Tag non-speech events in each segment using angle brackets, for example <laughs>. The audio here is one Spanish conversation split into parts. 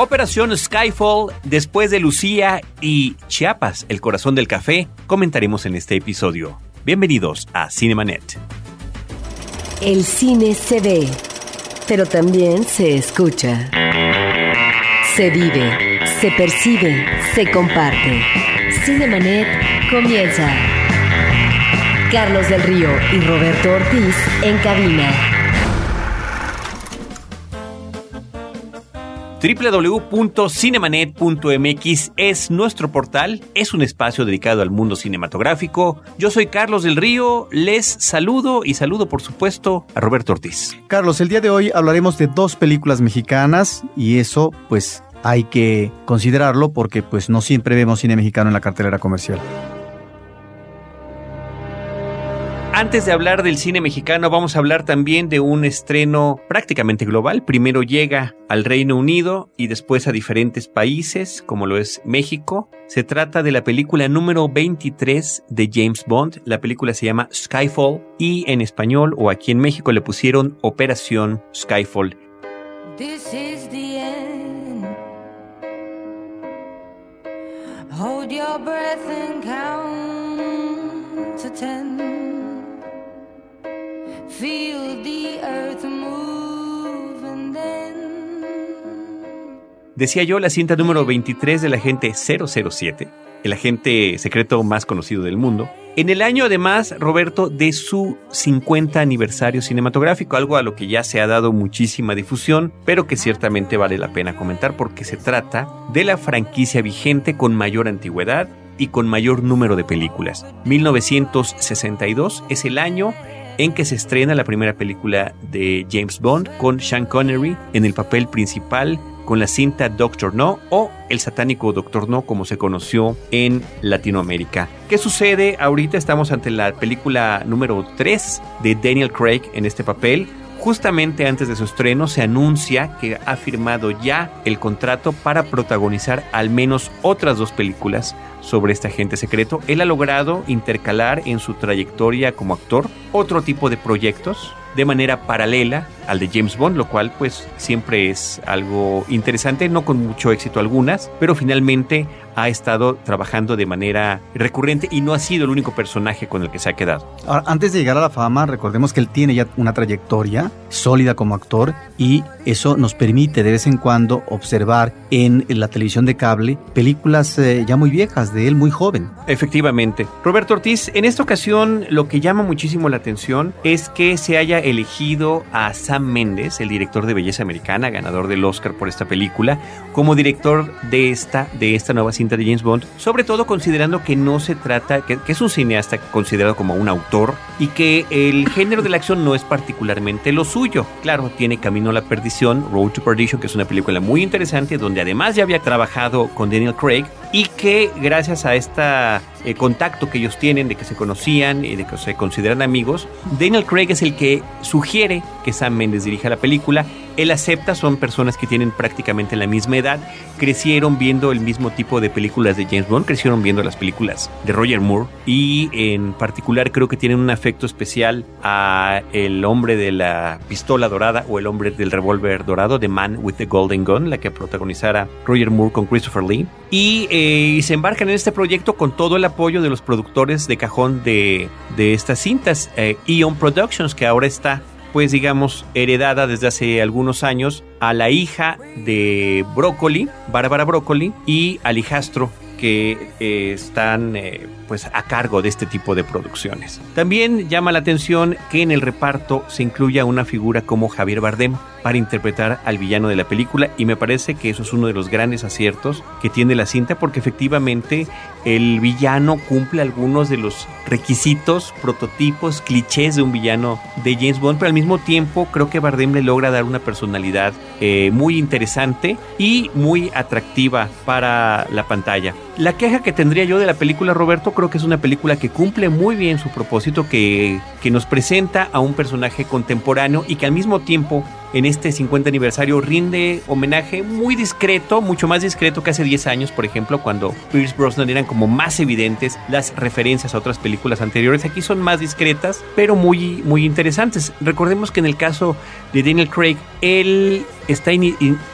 Operación Skyfall, después de Lucía y Chiapas, el corazón del café, comentaremos en este episodio. Bienvenidos a Cinemanet. El cine se ve, pero también se escucha. Se vive, se percibe, se comparte. Cinemanet comienza. Carlos del Río y Roberto Ortiz en cabina. www.cinemanet.mx es nuestro portal, es un espacio dedicado al mundo cinematográfico. Yo soy Carlos del Río, les saludo y saludo por supuesto a Roberto Ortiz. Carlos, el día de hoy hablaremos de dos películas mexicanas y eso pues hay que considerarlo porque pues no siempre vemos cine mexicano en la cartelera comercial. Antes de hablar del cine mexicano, vamos a hablar también de un estreno prácticamente global. Primero llega al Reino Unido y después a diferentes países, como lo es México. Se trata de la película número 23 de James Bond. La película se llama Skyfall y en español o aquí en México le pusieron Operación Skyfall. This is the end. Hold your breath and count to ten. Decía yo la cinta número 23 del agente 007, el agente secreto más conocido del mundo. En el año además, Roberto, de su 50 aniversario cinematográfico, algo a lo que ya se ha dado muchísima difusión, pero que ciertamente vale la pena comentar porque se trata de la franquicia vigente con mayor antigüedad y con mayor número de películas. 1962 es el año en que se estrena la primera película de James Bond con Sean Connery en el papel principal con la cinta Doctor No o el satánico Doctor No como se conoció en Latinoamérica. ¿Qué sucede? Ahorita estamos ante la película número 3 de Daniel Craig en este papel. Justamente antes de su estreno se anuncia que ha firmado ya el contrato para protagonizar al menos otras dos películas sobre este agente secreto. Él ha logrado intercalar en su trayectoria como actor otro tipo de proyectos de manera paralela al de James Bond, lo cual pues siempre es algo interesante, no con mucho éxito algunas, pero finalmente ha estado trabajando de manera recurrente y no ha sido el único personaje con el que se ha quedado. Ahora, antes de llegar a la fama, recordemos que él tiene ya una trayectoria sólida como actor y eso nos permite de vez en cuando observar en la televisión de cable películas eh, ya muy viejas de él, muy joven. Efectivamente. Roberto Ortiz, en esta ocasión lo que llama muchísimo la atención es que se haya elegido a Sam Mendes, el director de Belleza Americana, ganador del Oscar por esta película, como director de esta, de esta nueva cinta de James Bond, sobre todo considerando que no se trata, que, es un cineasta considerado como un autor y que el género de la acción no es particularmente lo suyo. Claro, tiene Camino a la Perdición, Road to Perdition, que es una película muy interesante, donde además ya había trabajado con Daniel Craig y que gracias a este contacto que ellos tienen, de que se conocían y de que se consideran amigos, Daniel Craig es el que sugiere que Sam Mendes dirija la película él acepta, son personas que tienen prácticamente la misma edad, crecieron viendo el mismo tipo de películas de James Bond, crecieron viendo las películas de Roger Moore y en particular creo que tienen un afecto especial a el hombre de la pistola dorada o el hombre del revólver dorado, The Man with the Golden Gun, la que protagonizara Roger Moore con Christopher Lee. Y, eh, se embarcan en este proyecto con todo el apoyo de los productores de cajón de, estas cintas, eh, Eon Productions, que ahora está pues digamos, heredada desde hace algunos años a la hija de Brócoli, Bárbara Brócoli, y al hijastro que eh, están eh, pues a cargo de este tipo de producciones. También llama la atención que en el reparto se incluya una figura como Javier Bardem para interpretar al villano de la película y me parece que eso es uno de los grandes aciertos que tiene la cinta porque efectivamente el villano cumple algunos de los requisitos, prototipos, clichés de un villano de James Bond, pero al mismo tiempo creo que Bardem le logra dar una personalidad eh, muy interesante y muy atractiva para la pantalla. La queja que tendría yo de la película, Roberto, creo que es una película que cumple muy bien su propósito, que, que nos presenta a un personaje contemporáneo y que al mismo tiempo en este 50 aniversario rinde homenaje muy discreto, mucho más discreto que hace 10 años, por ejemplo, cuando Pierce Brosnan eran como más evidentes las referencias a otras películas anteriores. Aquí son más discretas, pero muy, muy interesantes. Recordemos que en el caso de Daniel Craig, él está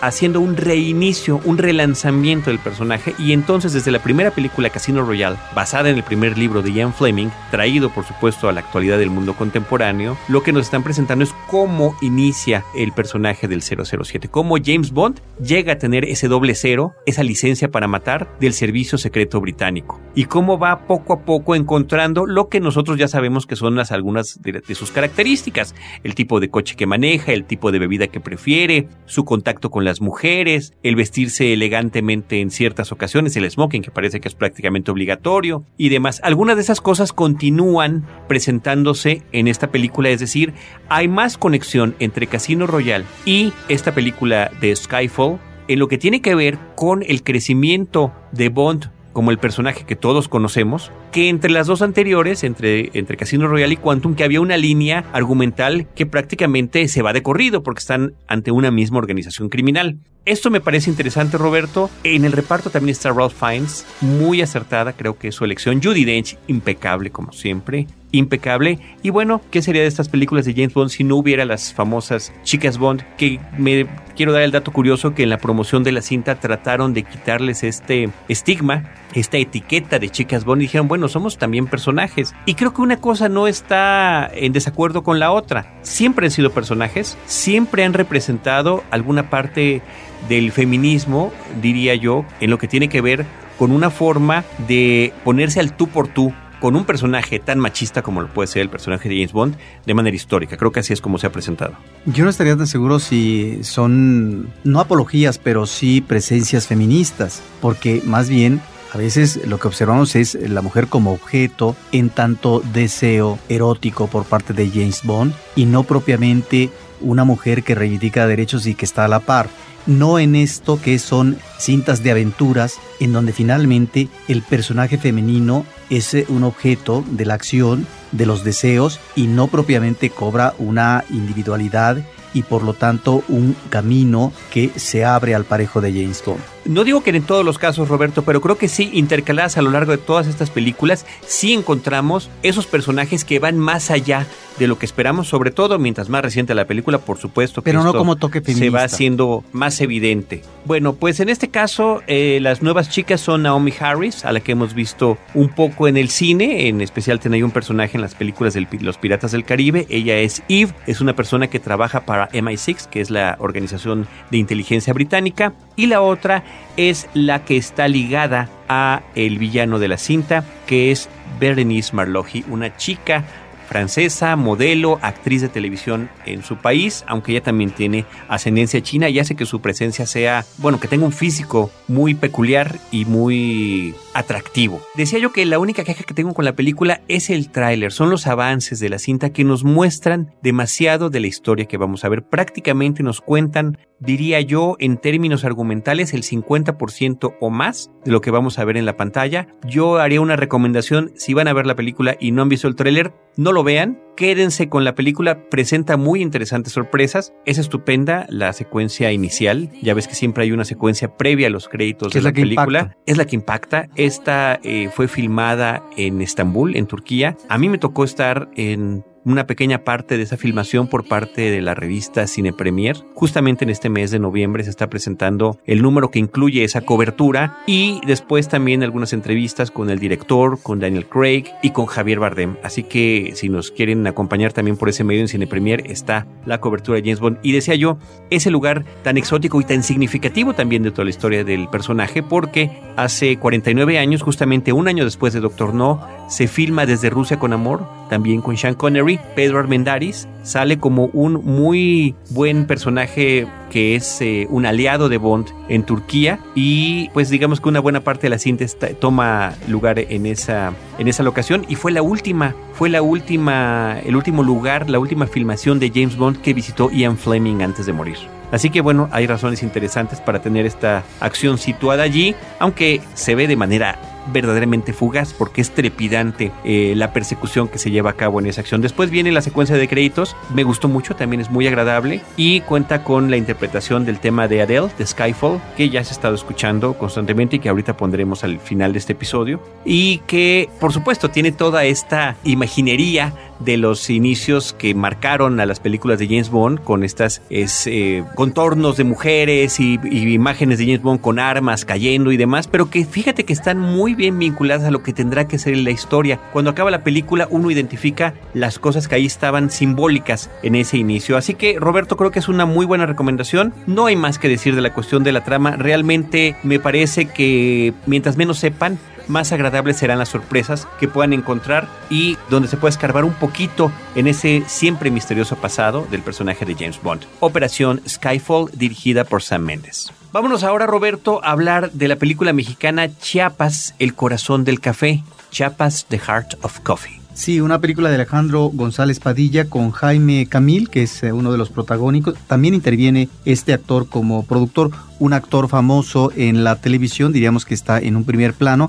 haciendo un reinicio, un relanzamiento del personaje y entonces desde la primera película Casino Royale, basada en el primer libro de Ian Fleming, traído por supuesto a la actualidad del mundo contemporáneo, lo que nos están presentando es cómo inicia el personaje del 007, cómo James Bond llega a tener ese doble cero, esa licencia para matar del servicio secreto británico y cómo va poco a poco encontrando lo que nosotros ya sabemos que son las algunas de, de sus características, el tipo de coche que maneja, el tipo de bebida que prefiere, su contacto con las mujeres, el vestirse elegantemente en ciertas ocasiones, el smoking que parece que es prácticamente obligatorio y demás. Algunas de esas cosas continúan presentándose en esta película, es decir, hay más conexión entre Casino Royale y esta película de Skyfall en lo que tiene que ver con el crecimiento de Bond como el personaje que todos conocemos, que entre las dos anteriores, entre, entre Casino Royale y Quantum, que había una línea argumental que prácticamente se va de corrido porque están ante una misma organización criminal. Esto me parece interesante, Roberto. En el reparto también está Ralph Fiennes, muy acertada, creo que es su elección. Judy Dench, impecable como siempre impecable. Y bueno, ¿qué sería de estas películas de James Bond si no hubiera las famosas chicas Bond? Que me quiero dar el dato curioso que en la promoción de la cinta trataron de quitarles este estigma, esta etiqueta de chicas Bond y dijeron, bueno, somos también personajes. Y creo que una cosa no está en desacuerdo con la otra. Siempre han sido personajes, siempre han representado alguna parte del feminismo, diría yo, en lo que tiene que ver con una forma de ponerse al tú por tú con un personaje tan machista como lo puede ser el personaje de James Bond de manera histórica. Creo que así es como se ha presentado. Yo no estaría tan seguro si son, no apologías, pero sí presencias feministas, porque más bien a veces lo que observamos es la mujer como objeto en tanto deseo erótico por parte de James Bond y no propiamente una mujer que reivindica derechos y que está a la par no en esto que son cintas de aventuras en donde finalmente el personaje femenino es eh, un objeto de la acción, de los deseos y no propiamente cobra una individualidad y por lo tanto un camino que se abre al parejo de James Bond. No digo que en todos los casos, Roberto, pero creo que sí, intercaladas a lo largo de todas estas películas, sí encontramos esos personajes que van más allá de lo que esperamos, sobre todo mientras más reciente la película, por supuesto. Que pero no como toque feminista. Se va haciendo más evidente. Bueno, pues en este caso, eh, las nuevas chicas son Naomi Harris, a la que hemos visto un poco en el cine, en especial tiene ahí un personaje en las películas de Los Piratas del Caribe. Ella es Eve, es una persona que trabaja para MI6, que es la organización de inteligencia británica, y la otra es la que está ligada a el villano de la cinta, que es Berenice Marlohi, una chica francesa, modelo, actriz de televisión en su país, aunque ella también tiene ascendencia china y hace que su presencia sea, bueno, que tenga un físico muy peculiar y muy atractivo. Decía yo que la única queja que tengo con la película es el tráiler, son los avances de la cinta que nos muestran demasiado de la historia que vamos a ver. Prácticamente nos cuentan, diría yo, en términos argumentales, el 50% o más de lo que vamos a ver en la pantalla. Yo haría una recomendación, si van a ver la película y no han visto el tráiler, no lo vean, quédense con la película, presenta muy interesantes sorpresas, es estupenda la secuencia inicial, ya ves que siempre hay una secuencia previa a los créditos de la, película, es la que impacta, esta eh, fue filmada en Estambul, en Turquía, a mí me tocó estar en una pequeña parte de esa filmación por parte de la revista Cine Premier. Justamente en este mes de noviembre se está presentando el número que incluye esa cobertura y después también algunas entrevistas con el director, con Daniel Craig y con Javier Bardem. Así que si nos quieren acompañar también por ese medio en Cine Premier está la cobertura de James Bond. Y decía yo, ese lugar tan exótico y tan significativo también de toda la historia del personaje porque hace 49 años, justamente un año después de Doctor No, se filma desde Rusia con Amor, también con Sean Connery. Pedro Armendáriz sale como un muy buen personaje que es eh, un aliado de Bond en Turquía y pues digamos que una buena parte de la cinta toma lugar en esa, en esa locación y fue la última, fue la última, el último lugar, la última filmación de James Bond que visitó Ian Fleming antes de morir. Así que bueno, hay razones interesantes para tener esta acción situada allí, aunque se ve de manera verdaderamente fugaz porque es trepidante eh, la persecución que se lleva a cabo en esa acción. Después viene la secuencia de créditos, me gustó mucho, también es muy agradable y cuenta con la interpretación del tema de Adele, de Skyfall, que ya se ha estado escuchando constantemente y que ahorita pondremos al final de este episodio y que por supuesto tiene toda esta imaginería de los inicios que marcaron a las películas de James Bond con estas es, eh, contornos de mujeres y, y, imágenes de James Bond con armas cayendo y demás, pero que fíjate que están muy bien vinculadas a lo que tendrá que ser la historia. Cuando acaba la película uno identifica las cosas que ahí estaban simbólicas en ese inicio. Así que Roberto creo que es una muy buena recomendación. No hay más que decir de la cuestión de la trama. Realmente me parece que mientras menos sepan, más agradables serán las sorpresas que puedan encontrar y donde se puede escarbar un poquito en ese siempre misterioso pasado del personaje de James Bond. Operación Skyfall dirigida por Sam Mendes. Vámonos ahora, Roberto, a hablar de la película mexicana Chiapas, El corazón del café. Chiapas, The Heart of Coffee. Sí, una película de Alejandro González Padilla con Jaime Camil, que es eh, uno de los protagónicos. También interviene este actor como productor, un actor famoso en la televisión, diríamos que está en un primer plano,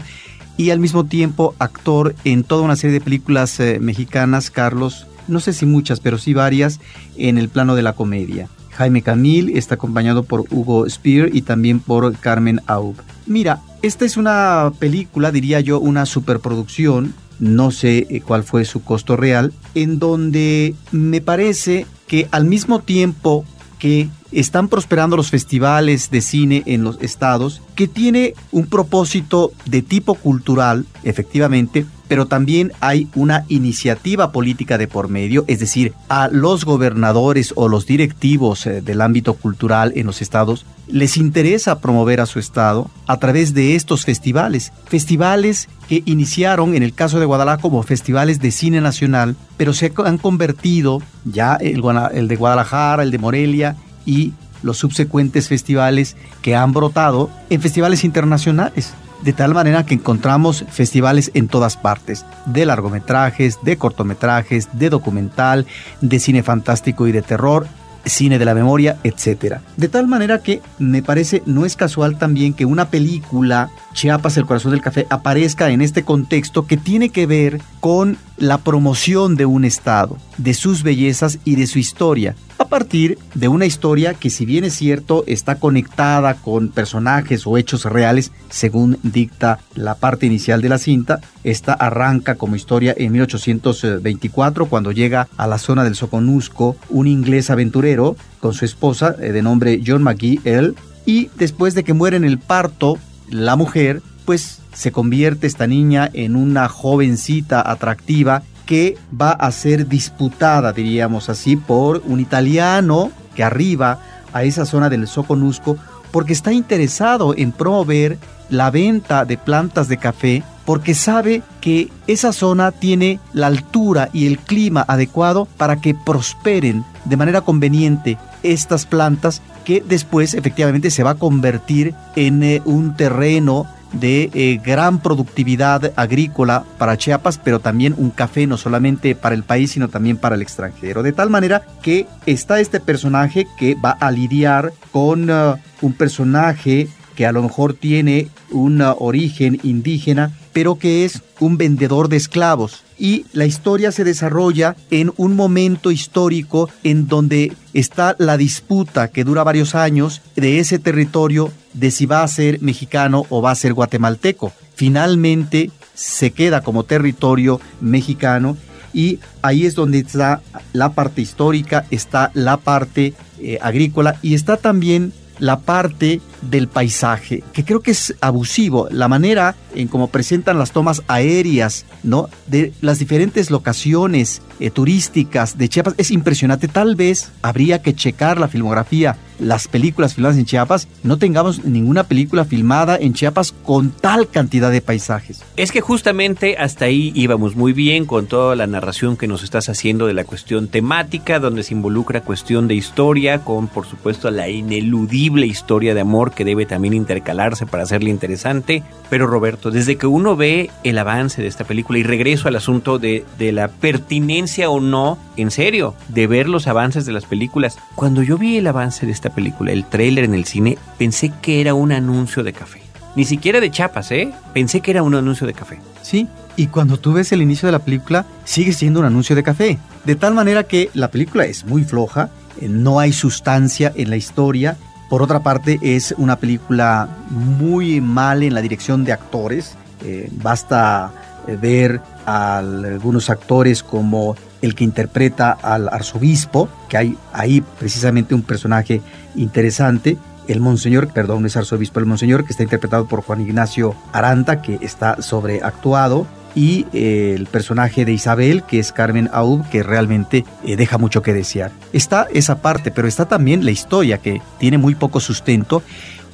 y al mismo tiempo actor en toda una serie de películas eh, mexicanas, Carlos, no sé si muchas, pero sí varias, en el plano de la comedia. Jaime Camil está acompañado por Hugo Spear y también por Carmen Aub. Mira, esta es una película, diría yo, una superproducción no sé eh, cuál fue su costo real, en donde me parece que al mismo tiempo que están prosperando los festivales de cine en los estados, que tiene un propósito de tipo cultural, efectivamente, pero también hay una iniciativa política de por medio, es decir, a los gobernadores o los directivos eh, del ámbito cultural en los estados les interesa promover a su estado a través de estos festivales, festivales que iniciaron en el caso de Guadalajara como festivales de cine nacional, pero se han convertido ya el, el de Guadalajara, el de Morelia y los subsecuentes festivales que han brotado en festivales internacionales de tal manera que encontramos festivales en todas partes, de largometrajes, de cortometrajes, de documental, de cine fantástico y de terror, cine de la memoria, etc. De tal manera que me parece no es casual también que una película, Chiapas, el corazón del café, aparezca en este contexto que tiene que ver con la promoción de un estado, de sus bellezas y de su historia a partir de una historia que si bien es cierto está conectada con personajes o hechos reales según dicta la parte inicial de la cinta, esta arranca como historia en 1824 cuando llega a la zona del Soconusco un inglés aventurero con su esposa eh, de nombre John McGee L y después de que muere en el parto la mujer pues se convierte esta niña en una jovencita atractiva que va a ser disputada, diríamos así, por un italiano que arriba a esa zona del Soconusco porque está interesado en promover la venta de plantas de café porque sabe que esa zona tiene la altura y el clima adecuado para que prosperen de manera conveniente estas plantas que después efectivamente se va a convertir en eh, un terreno de eh, gran productividad agrícola para Chiapas, pero también un café no solamente para el país, sino también para el extranjero. De tal manera que está este personaje que va a lidiar con uh, un personaje que a lo mejor tiene un origen indígena, pero que es un vendedor de esclavos. Y la historia se desarrolla en un momento histórico en donde está la disputa que dura varios años de ese territorio de si va a ser mexicano o va a ser guatemalteco. Finalmente se queda como territorio mexicano y ahí es donde está la parte histórica, está la parte eh, agrícola y está también la parte del paisaje, que creo que es abusivo, la manera en cómo presentan las tomas aéreas, ¿no? De las diferentes locaciones eh, turísticas de Chiapas es impresionante. Tal vez habría que checar la filmografía las películas filmadas en Chiapas, no tengamos ninguna película filmada en Chiapas con tal cantidad de paisajes. Es que justamente hasta ahí íbamos muy bien con toda la narración que nos estás haciendo de la cuestión temática, donde se involucra cuestión de historia, con por supuesto la ineludible historia de amor que debe también intercalarse para hacerle interesante. Pero Roberto, desde que uno ve el avance de esta película y regreso al asunto de, de la pertinencia o no, en serio, de ver los avances de las películas, cuando yo vi el avance de esta película, el tráiler en el cine, pensé que era un anuncio de café. Ni siquiera de chapas, ¿eh? Pensé que era un anuncio de café. Sí, y cuando tú ves el inicio de la película, sigue siendo un anuncio de café. De tal manera que la película es muy floja, eh, no hay sustancia en la historia. Por otra parte, es una película muy mal en la dirección de actores. Eh, basta eh, ver a algunos actores como el que interpreta al arzobispo, que hay ahí precisamente un personaje interesante, el monseñor, perdón, es arzobispo, el monseñor que está interpretado por Juan Ignacio Aranta, que está sobreactuado, y eh, el personaje de Isabel, que es Carmen Aub, que realmente eh, deja mucho que desear. Está esa parte, pero está también la historia, que tiene muy poco sustento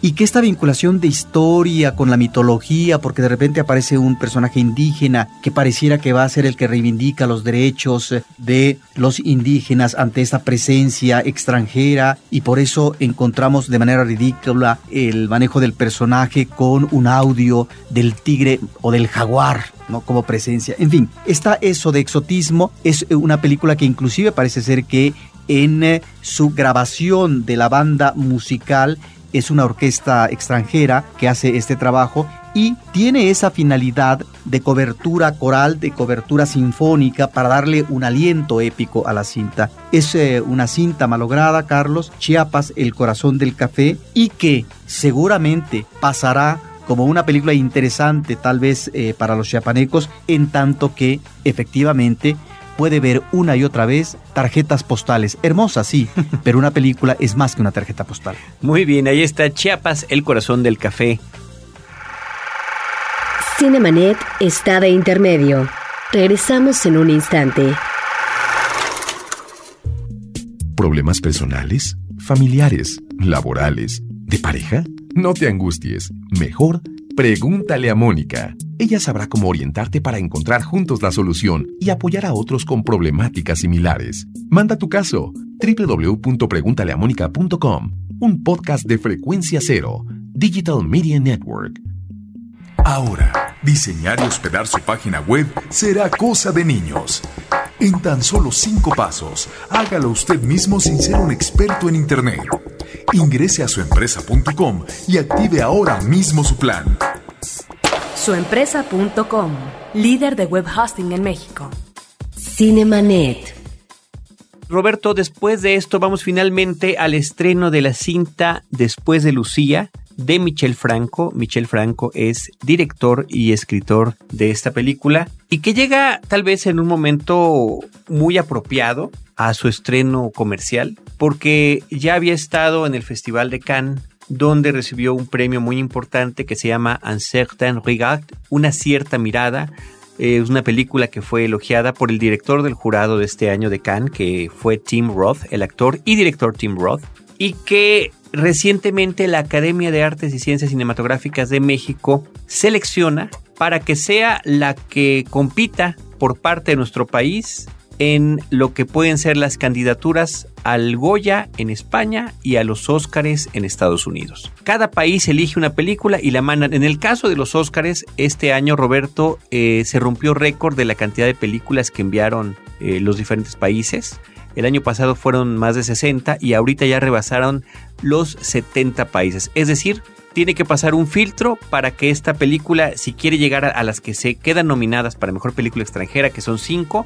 y que esta vinculación de historia con la mitología, porque de repente aparece un personaje indígena que pareciera que va a ser el que reivindica los derechos de los indígenas ante esta presencia extranjera y por eso encontramos de manera ridícula el manejo del personaje con un audio del tigre o del jaguar. ¿no? como presencia. En fin, está eso de exotismo. Es una película que inclusive parece ser que en eh, su grabación de la banda musical es una orquesta extranjera que hace este trabajo y tiene esa finalidad de cobertura coral, de cobertura sinfónica para darle un aliento épico a la cinta. Es eh, una cinta malograda, Carlos, Chiapas, el corazón del café, y que seguramente pasará como una película interesante tal vez eh, para los chiapanecos, en tanto que efectivamente puede ver una y otra vez tarjetas postales. Hermosas, sí, <laughs> pero una película es más que una tarjeta postal. Muy bien, ahí está Chiapas, el corazón del café. Cinemanet está de intermedio. Regresamos en un instante. ¿Problemas personales, familiares, laborales, de pareja? No te angusties. Mejor Pregúntale a Mónica. Ella sabrá cómo orientarte para encontrar juntos la solución y apoyar a otros con problemáticas similares. Manda tu caso www.preguntaleamónica.com, un podcast de frecuencia cero, Digital Media Network. Ahora, diseñar y hospedar su página web será cosa de niños. En tan solo cinco pasos, hágalo usted mismo sin ser un experto en Internet. Ingrese a suempresa.com y active ahora mismo su plan. Suempresa.com, líder de web hosting en México. Cinemanet. Roberto, después de esto vamos finalmente al estreno de la cinta Después de Lucía de Michel Franco. Michel Franco es director y escritor de esta película y que llega tal vez en un momento muy apropiado a su estreno comercial porque ya había estado en el Festival de Cannes donde recibió un premio muy importante que se llama Un certain regard, una cierta mirada. Es una película que fue elogiada por el director del jurado de este año de Cannes, que fue Tim Roth, el actor y director Tim Roth, y que recientemente la Academia de Artes y Ciencias Cinematográficas de México selecciona para que sea la que compita por parte de nuestro país en lo que pueden ser las candidaturas al Goya en España y a los Óscares en Estados Unidos. Cada país elige una película y la mandan. En el caso de los Óscares, este año, Roberto, eh, se rompió récord de la cantidad de películas que enviaron eh, los diferentes países. El año pasado fueron más de 60 y ahorita ya rebasaron los 70 países. Es decir, tiene que pasar un filtro para que esta película, si quiere llegar a, las que se quedan nominadas para mejor película extranjera, que son 5,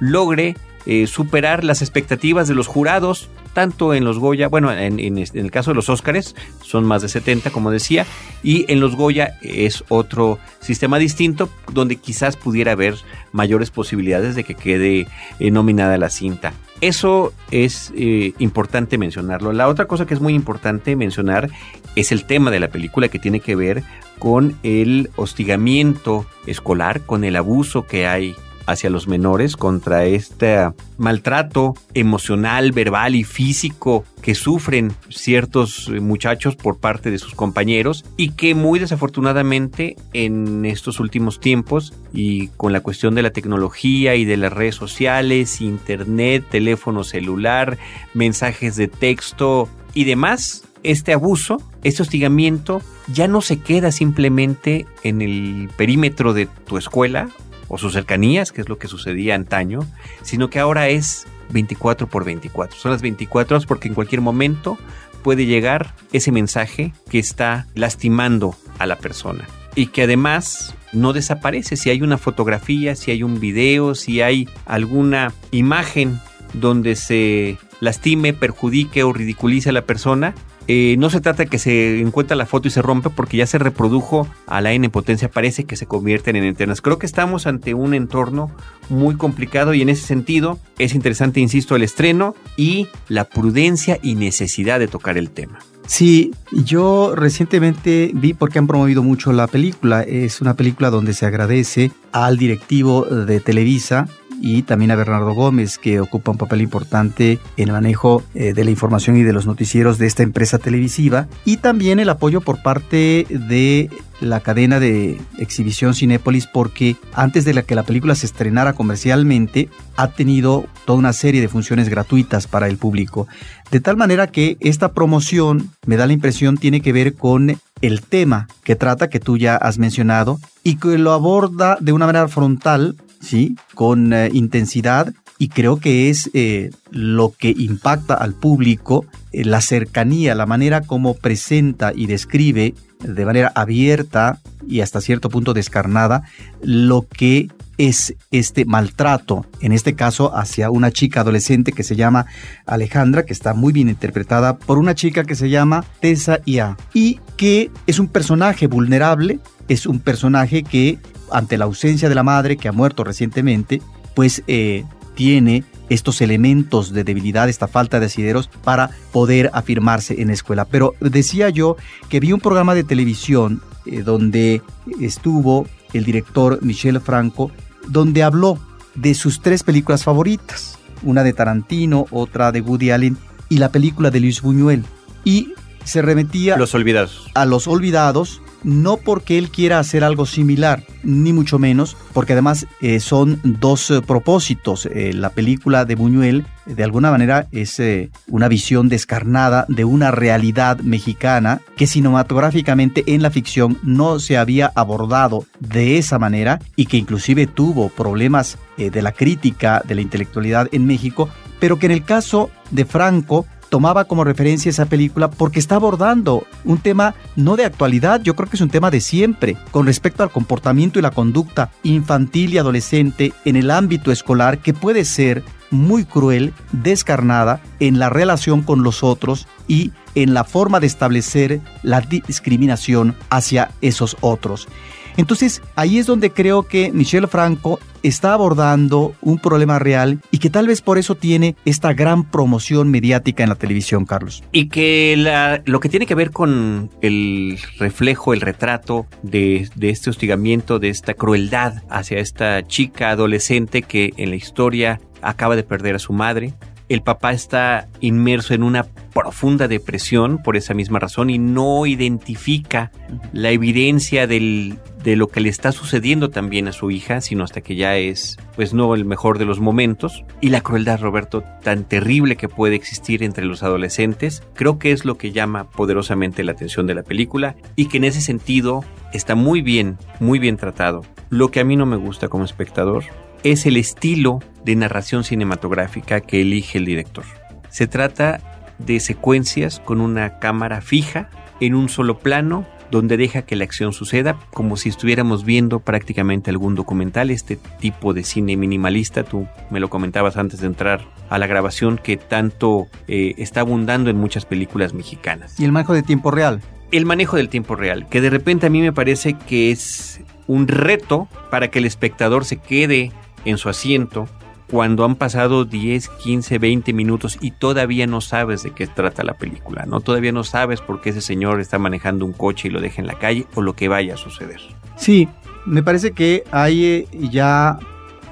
logre eh, superar las expectativas de los jurados, tanto en los Goya, bueno, en, el caso de los Óscares son más de 70, como decía, y en los Goya es otro sistema distinto donde quizás pudiera haber mayores posibilidades de que quede eh, nominada la cinta. Eso es eh, importante mencionarlo. La otra cosa que es muy importante mencionar es el tema de la película que tiene que ver con el hostigamiento escolar, con el abuso que hay hacia los menores, contra este maltrato emocional, verbal y físico que sufren ciertos eh, muchachos por parte de sus compañeros y que muy desafortunadamente en estos últimos tiempos y con la cuestión de la tecnología y de las redes sociales, internet, teléfono celular, mensajes de texto y demás, este abuso, este hostigamiento ya no se queda simplemente en el perímetro de tu escuela o sus cercanías, que es lo que sucedía antaño, sino que ahora es 24 por 24. Son las 24 horas porque en cualquier momento puede llegar ese mensaje que está lastimando a la persona y que además no desaparece. Si hay una fotografía, si hay un video, si hay alguna imagen donde se lastime, perjudique o ridiculice a la persona, eh, no se trata de que se encuentre la foto y se rompe porque ya se reprodujo a la N potencia, parece que se convierten en eternas. Creo que estamos ante un entorno muy complicado y en ese sentido es interesante, insisto, el estreno y la prudencia y necesidad de tocar el tema. Sí, yo recientemente vi porque han promovido mucho la película. Es una película donde se agradece al directivo de Televisa y también a Bernardo Gómez, que ocupa un papel importante en el manejo eh, de la información y de los noticieros de esta empresa televisiva, y también el apoyo por parte de la cadena de exhibición Cinépolis porque antes de la que la película se estrenara comercialmente ha tenido toda una serie de funciones gratuitas para el público. De tal manera que esta promoción, me da la impresión, tiene que ver con el tema que trata, que tú ya has mencionado, y que lo aborda de una manera frontal ¿sí? Con eh, intensidad y creo que es eh, lo que impacta al público, eh, la cercanía, la manera como presenta y describe de manera abierta y hasta cierto punto descarnada lo que es este maltrato, en este caso hacia una chica adolescente que se llama Alejandra, que está muy bien interpretada por una chica que se llama Tessa Ia, y que es un personaje vulnerable, es un personaje que ante la ausencia de la madre que ha muerto recientemente, pues eh, tiene estos elementos de debilidad, esta falta de asideros para poder afirmarse en la escuela. Pero decía yo que vi un programa de televisión eh, donde estuvo el director Michel Franco, donde habló de sus tres películas favoritas, una de Tarantino, otra de Woody Allen y la película de Luis Buñuel. Y se remetía los olvidados. a los olvidados no porque él quiera hacer algo similar, ni mucho menos, porque además eh, son dos eh, propósitos. Eh, la película de Buñuel, de alguna manera, es una visión descarnada de una realidad mexicana que cinematográficamente en la ficción no se había abordado de esa manera y que inclusive tuvo problemas de la crítica, de la intelectualidad en México, pero que en el caso de Franco tomaba como referencia esa película porque está abordando un tema no de actualidad, yo creo que es un tema de siempre, con respecto al comportamiento y la conducta infantil y adolescente en el ámbito escolar que puede ser muy cruel, descarnada en la relación con los otros y en la forma de establecer la discriminación hacia esos otros. Entonces, ahí es donde creo que Michel Franco está abordando un problema real y que tal vez por eso tiene esta gran promoción mediática en la televisión, Carlos. Y que lo que tiene que ver con el reflejo, el retrato de, de este hostigamiento, de esta crueldad hacia esta chica adolescente que en la historia acaba de perder a su madre, el papá está inmerso en una profunda depresión por esa misma razón y no identifica la evidencia del, de lo que le está sucediendo también a su hija, sino hasta que ya es, pues no el mejor de los momentos. Y la crueldad, Roberto, tan terrible que puede existir entre los adolescentes, creo que es lo que llama poderosamente la atención de la película y que en ese sentido está muy bien, muy bien tratado. Lo que a mí no me gusta como espectador es el estilo de narración cinematográfica que elige el director. Se trata de secuencias con una cámara fija en un solo plano donde deja que la acción suceda como si estuviéramos viendo prácticamente algún documental, este tipo de cine minimalista, tú me lo comentabas antes de entrar a la grabación que tanto eh, está abundando en muchas películas mexicanas. Y el manejo de tiempo real. El manejo del tiempo real, que de repente a mí me parece que es un reto para que el espectador se quede en su asiento cuando han pasado 10, 15, 20 minutos y todavía no sabes de qué trata la película, ¿no? Todavía no sabes por qué ese señor está manejando un coche y lo deja en la calle o lo que vaya a suceder. Sí, me parece que hay eh, ya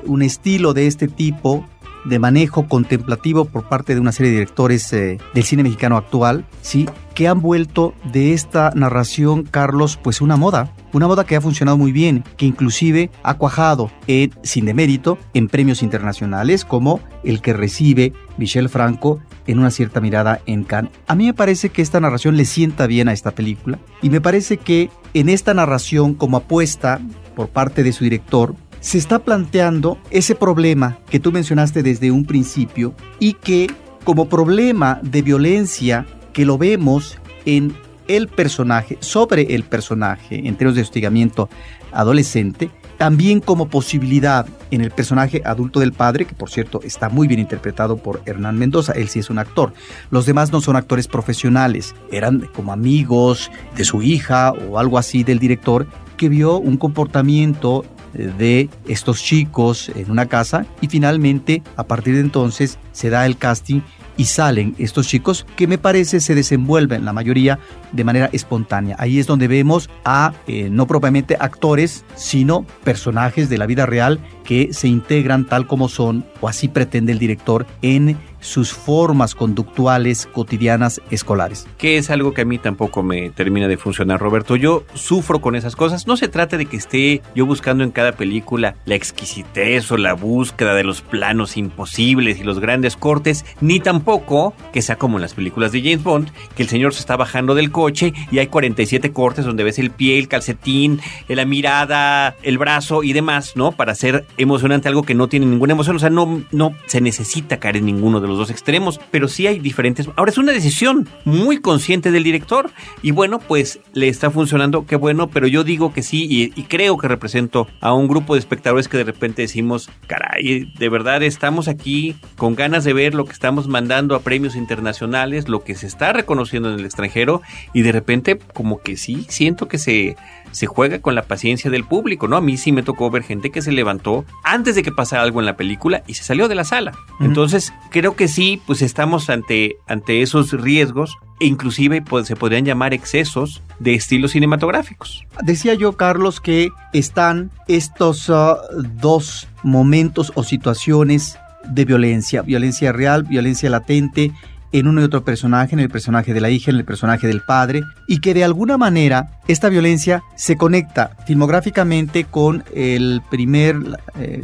un estilo de este tipo de manejo contemplativo por parte de una serie de directores eh, del cine mexicano actual, sí, que han vuelto de esta narración, Carlos, pues una moda, una moda que ha funcionado muy bien, que inclusive ha cuajado, en, sin demérito, en premios internacionales como el que recibe Michel Franco en una cierta mirada en Cannes. A mí me parece que esta narración le sienta bien a esta película y me parece que en esta narración como apuesta por parte de su director, se está planteando ese problema que tú mencionaste desde un principio y que como problema de violencia que lo vemos en el personaje, sobre el personaje en términos de hostigamiento adolescente, también como posibilidad en el personaje adulto del padre, que por cierto está muy bien interpretado por Hernán Mendoza, él sí es un actor. Los demás no son actores profesionales, eran como amigos de su hija o algo así del director que vio un comportamiento de estos chicos en una casa y finalmente a partir de entonces se da el casting y salen estos chicos que me parece se desenvuelven la mayoría de manera espontánea. Ahí es donde vemos a eh, no propiamente actores, sino personajes de la vida real que se integran tal como son, o así pretende el director, en sus formas conductuales cotidianas escolares. Que es algo que a mí tampoco me termina de funcionar, Roberto. Yo sufro con esas cosas. No se trata de que esté yo buscando en cada película la exquisitez o la búsqueda de los planos imposibles y los grandes cortes, ni tampoco que sea como en las películas de James Bond, que el señor se está bajando del coche y hay 47 cortes donde ves el pie, el calcetín, la mirada, el brazo y demás, ¿no? Para hacer emocionante algo que no tiene ninguna emoción. O sea, no, no se necesita caer en ninguno de los dos extremos, pero sí hay diferentes. Ahora es una decisión muy consciente del director y bueno, pues le está funcionando, qué bueno, pero yo digo que sí y, creo que represento a un grupo de espectadores que de repente decimos, caray, de verdad estamos aquí con ganas de ver lo que estamos mandando a premios internacionales, lo que se está reconociendo en el extranjero y de repente como que sí, siento que se se juega con la paciencia del público, ¿no? A mí sí me tocó ver gente que se levantó antes de que pasara algo en la película y se salió de la sala. Entonces, creo que sí, pues estamos ante, ante esos riesgos e inclusive pues, se podrían llamar excesos de estilos cinematográficos. Decía yo, Carlos, que están estos uh, dos momentos o situaciones de violencia, violencia real, violencia latente, en uno y otro personaje, en el personaje de la hija, en el personaje del padre, y que de alguna manera esta violencia se conecta filmográficamente con el primer, eh,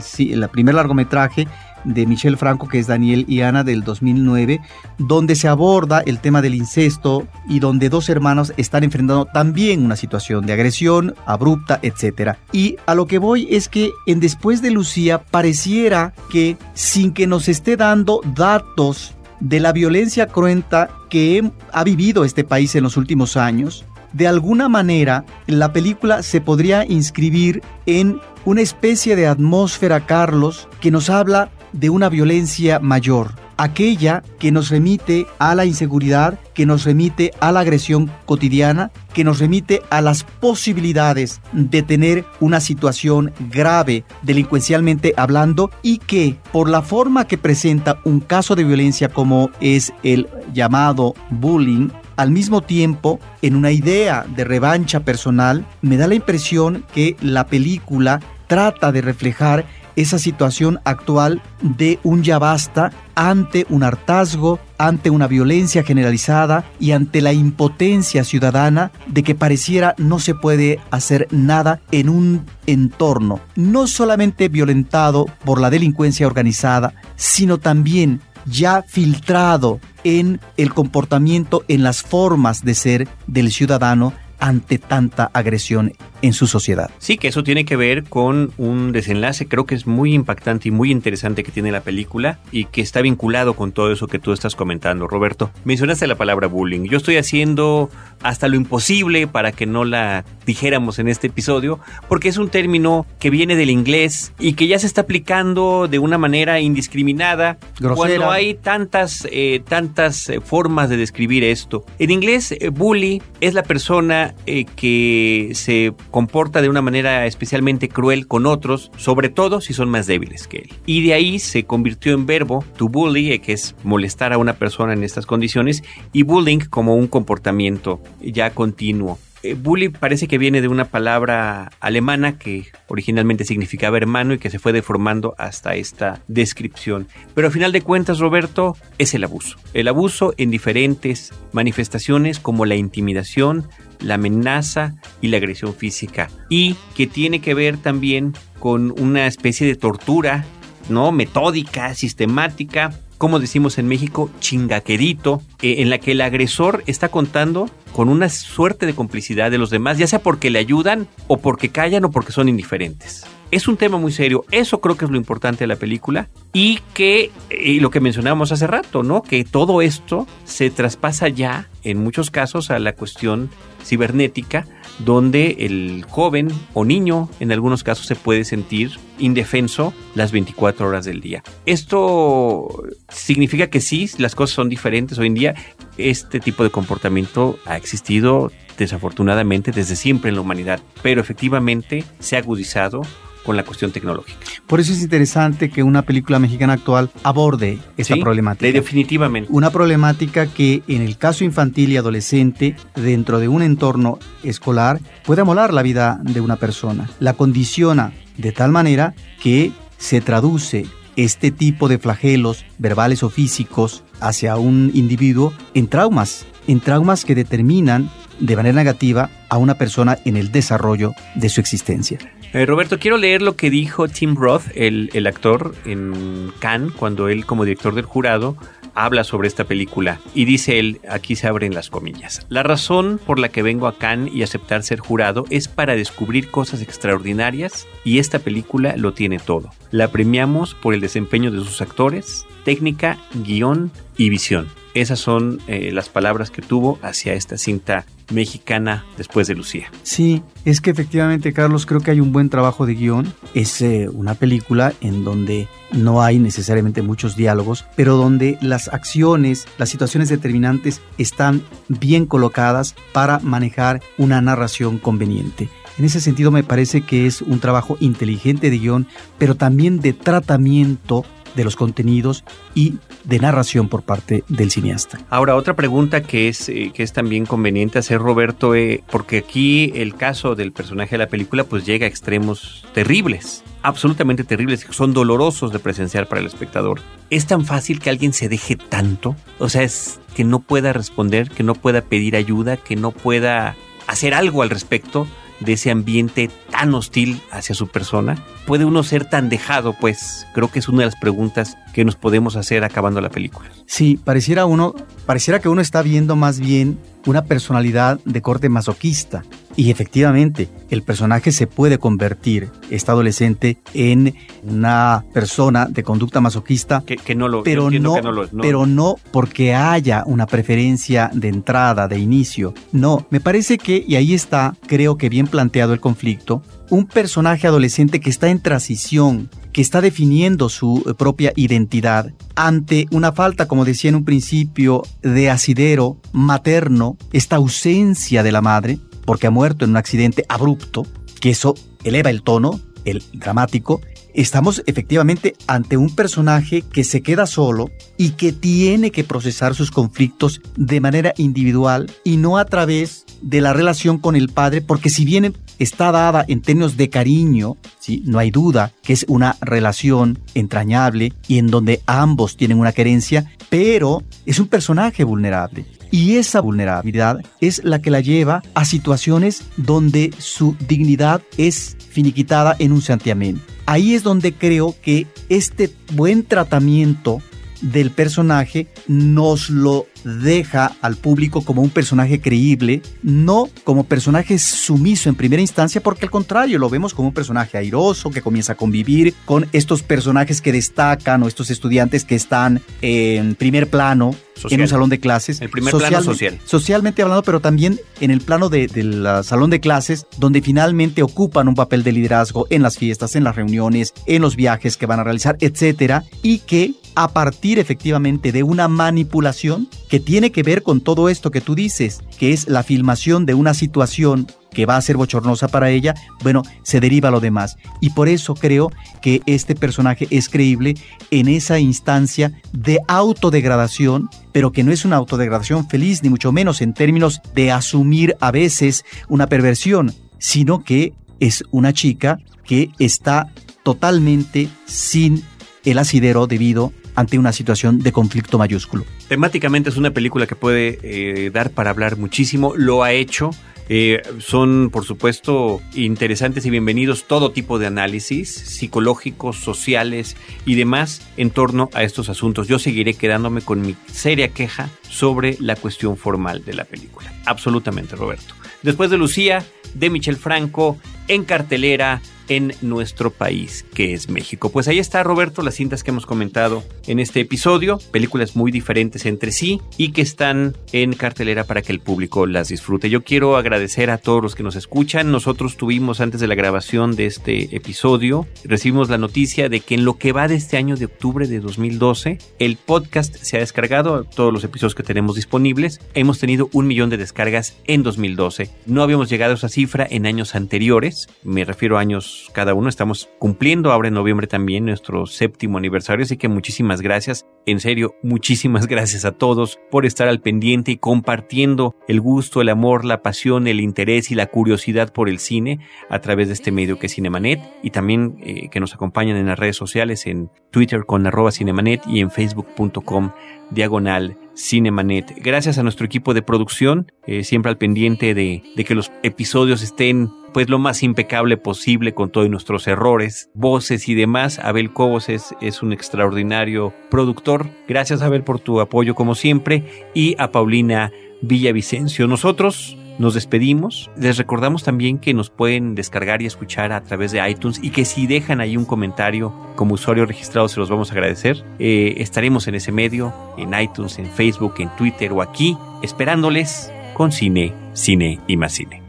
primer largometraje de Michel Franco, que es Daniel y Ana del 2009, donde se aborda el tema del incesto y donde dos hermanos están enfrentando también una situación de agresión abrupta, etc. Y a lo que voy es que en Después de Lucía pareciera que sin que nos esté dando datos de la violencia cruenta que ha vivido este país en los últimos años, de alguna manera la película se podría inscribir en una especie de atmósfera, Carlos, que nos habla de una violencia mayor, aquella que nos remite a la inseguridad, que nos remite a la agresión cotidiana, que nos remite a las posibilidades de tener una situación grave delincuencialmente hablando y que por la forma que presenta un caso de violencia como es el llamado bullying, al mismo tiempo, en una idea de revancha personal, me da la impresión que la película trata de reflejar esa situación actual de un ya basta ante un hartazgo, ante una violencia generalizada y ante la impotencia ciudadana de que pareciera no se puede hacer nada en un entorno no solamente violentado por la delincuencia organizada, sino también ya filtrado en el comportamiento, en las formas de ser del ciudadano ante tanta agresión en su sociedad. Sí, que eso tiene que ver con un desenlace, creo que es muy impactante y muy interesante que tiene la película y que está vinculado con todo eso que tú estás comentando, Roberto. Mencionaste la palabra bullying. Yo estoy haciendo hasta lo imposible para que no la dijéramos en este episodio, porque es un término que viene del inglés y que ya se está aplicando de una manera indiscriminada Grosera. cuando hay tantas, eh, tantas eh, formas de describir esto. En inglés, eh, bully es la persona eh, que se comporta de una manera especialmente cruel con otros, sobre todo si son más débiles que él. Y de ahí se convirtió en verbo to bully, eh, que es molestar a una persona en estas condiciones, y bullying como un comportamiento ya continuo. Eh, bully parece que viene de una palabra alemana que originalmente significaba hermano y que se fue deformando hasta esta descripción. Pero a final de cuentas, Roberto, es el abuso. El abuso en diferentes manifestaciones como la intimidación, la amenaza y la agresión física. Y que tiene que ver también con una especie de tortura, ¿no? Metódica, sistemática, como decimos en México, chingaquerito, eh, en la que el agresor está contando con una suerte de complicidad de los demás, ya sea porque le ayudan o porque callan o porque son indiferentes. Es un tema muy serio. Eso creo que es lo importante de la película. Y que, y lo que mencionábamos hace rato, ¿no? Que todo esto se traspasa ya, en muchos casos, a la cuestión cibernética, donde el joven o niño, en algunos casos, se puede sentir indefenso las 24 horas del día. Esto significa que sí, las cosas son diferentes hoy en día. Este tipo de comportamiento ha existido desafortunadamente desde siempre en la humanidad, pero efectivamente se ha agudizado con la cuestión tecnológica. Por eso es interesante que una película mexicana actual aborde esta Sí, problemática. Definitivamente. Una problemática que en el caso infantil y adolescente, dentro de un entorno escolar, puede amolar la vida de una persona. La condiciona de tal manera que se traduce este tipo de flagelos verbales o físicos hacia un individuo en traumas, en traumas que determinan de manera negativa a una persona en el desarrollo de su existencia. Eh, Roberto, quiero leer lo que dijo Tim Roth, el, el actor en Cannes, cuando él como director del jurado habla sobre esta película. Y dice él, aquí se abren las comillas, la razón por la que vengo a Cannes y aceptar ser jurado es para descubrir cosas extraordinarias y esta película lo tiene todo. La premiamos por el desempeño de sus actores, técnica, guion y visión. Esas son eh, las palabras que tuvo hacia esta cinta mexicana después de Lucía. Sí, es que efectivamente, Carlos, creo que hay un buen trabajo de guion. Es eh, una película en donde no hay necesariamente muchos diálogos, pero donde las acciones, las situaciones determinantes están bien colocadas para manejar una narración conveniente. En ese sentido me parece que es un trabajo inteligente de guion, pero también de tratamiento de los contenidos y de narración por parte del cineasta. Ahora, otra pregunta que es, eh, que es también conveniente hacer, Roberto, eh, porque aquí el caso del personaje de la película pues llega a extremos terribles, absolutamente terribles, que son dolorosos de presenciar para el espectador. ¿Es tan fácil que alguien se deje tanto? O sea, es que no pueda responder, que no pueda pedir ayuda, que no pueda hacer algo al respecto de ese ambiente tan hostil hacia su persona? ¿Puede uno ser tan dejado? Pues creo que es una de las preguntas que nos podemos hacer acabando la película. Sí, pareciera uno, pareciera que uno está viendo más bien una personalidad de corte masoquista. Y efectivamente, el personaje se puede convertir, este adolescente, en una persona de conducta masoquista, Que, que no lo, pero no, que no lo es, ¿no? pero no porque haya una preferencia de entrada, de inicio. No, me parece que, y ahí está, creo que bien planteado el conflicto, un personaje adolescente que está en transición, que está definiendo su eh, propia identidad ante una falta, como decía en un principio, de asidero materno, esta ausencia de la madre, porque ha muerto en un accidente abrupto, que eso eleva el tono, el dramático, estamos efectivamente ante un personaje que se queda solo y que tiene que procesar sus conflictos de manera individual y no a través de la relación con el padre, porque si bien está dada en términos de cariño, ¿sí? no hay duda que es una relación entrañable y en donde ambos tienen una querencia, pero es un personaje vulnerable. Y esa vulnerabilidad es la que la lleva a situaciones donde su dignidad es finiquitada en un santiamén. Ahí es donde creo que este buen tratamiento del personaje nos lo deja al público como un personaje creíble, no como personaje sumiso en primera instancia, porque al contrario lo vemos como un personaje airoso que comienza a convivir con estos personajes que destacan o estos estudiantes que están en primer plano Social. en un salón de clases. El primer plano Socialmente- social. Socialmente hablando, pero también en el plano de- del ah, salón de clases, donde finalmente ocupan un papel de liderazgo en las fiestas, en las reuniones, en los viajes que van a realizar, etcétera, y que a partir efectivamente de una manipulación que tiene que ver con todo esto que tú dices, que es la filmación de una situación que va a ser bochornosa para ella, bueno, se deriva lo demás. Y por eso creo que este personaje es creíble en esa instancia de autodegradación, pero que no es una autodegradación feliz, ni mucho menos en términos de asumir a veces una perversión, sino que es una chica que está totalmente sin el asidero debido ante una situación de conflicto mayúsculo. Temáticamente es una película que puede eh, dar para hablar muchísimo, lo ha hecho. Eh, son, por supuesto, interesantes y bienvenidos todo tipo de análisis psicológicos, sociales y demás en torno a estos asuntos. Yo seguiré quedándome con mi seria queja sobre la cuestión formal de la película. Absolutamente, Roberto. Después de Lucía, de Michel Franco, en cartelera, en nuestro país, que es México. Pues ahí está, Roberto, las cintas que hemos comentado en este episodio, películas muy diferentes entre sí y que están en cartelera para que el público las disfrute. Yo quiero agradecer a todos los que nos escuchan. Nosotros tuvimos antes de la grabación de este episodio, recibimos la noticia de que en lo que va de este año de octubre de 2012, el podcast se ha descargado, todos los episodios que tenemos disponibles. Hemos tenido un millón de descargas en 2012. No habíamos llegado a esa cifra en años anteriores, me refiero a años cada uno. Estamos cumpliendo ahora en noviembre también nuestro séptimo aniversario, así que muchísimas gracias. En serio, muchísimas <laughs> gracias a todos por estar al pendiente y compartiendo el gusto, el amor, la pasión, el interés y la curiosidad por el cine a través de este medio que es Cinemanet y también eh, que nos acompañan en las redes sociales en Twitter con arroba Cinemanet y en facebook.com diagonal Cinemanet. Gracias a nuestro equipo de producción, eh, siempre al pendiente de, de, que los episodios estén pues lo más impecable posible con todos nuestros errores, voces y demás. Abel Cobos es, es un extraordinario productor. Gracias Abel por tu apoyo como siempre y a Paulina Villavicencio. Nosotros nos despedimos. Les recordamos también que nos pueden descargar y escuchar a través de iTunes y que si dejan ahí un comentario como usuario registrado se los vamos a agradecer. Eh, estaremos en ese medio, en iTunes, en Facebook, en Twitter o aquí, esperándoles con cine, cine y más cine.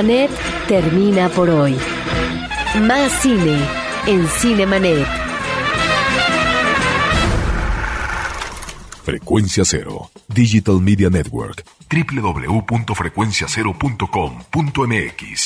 Cinemanet termina por hoy. Más cine en Cinemanet. Frecuencia Cero, Digital Media Network, www.frecuenciacero.com.mx.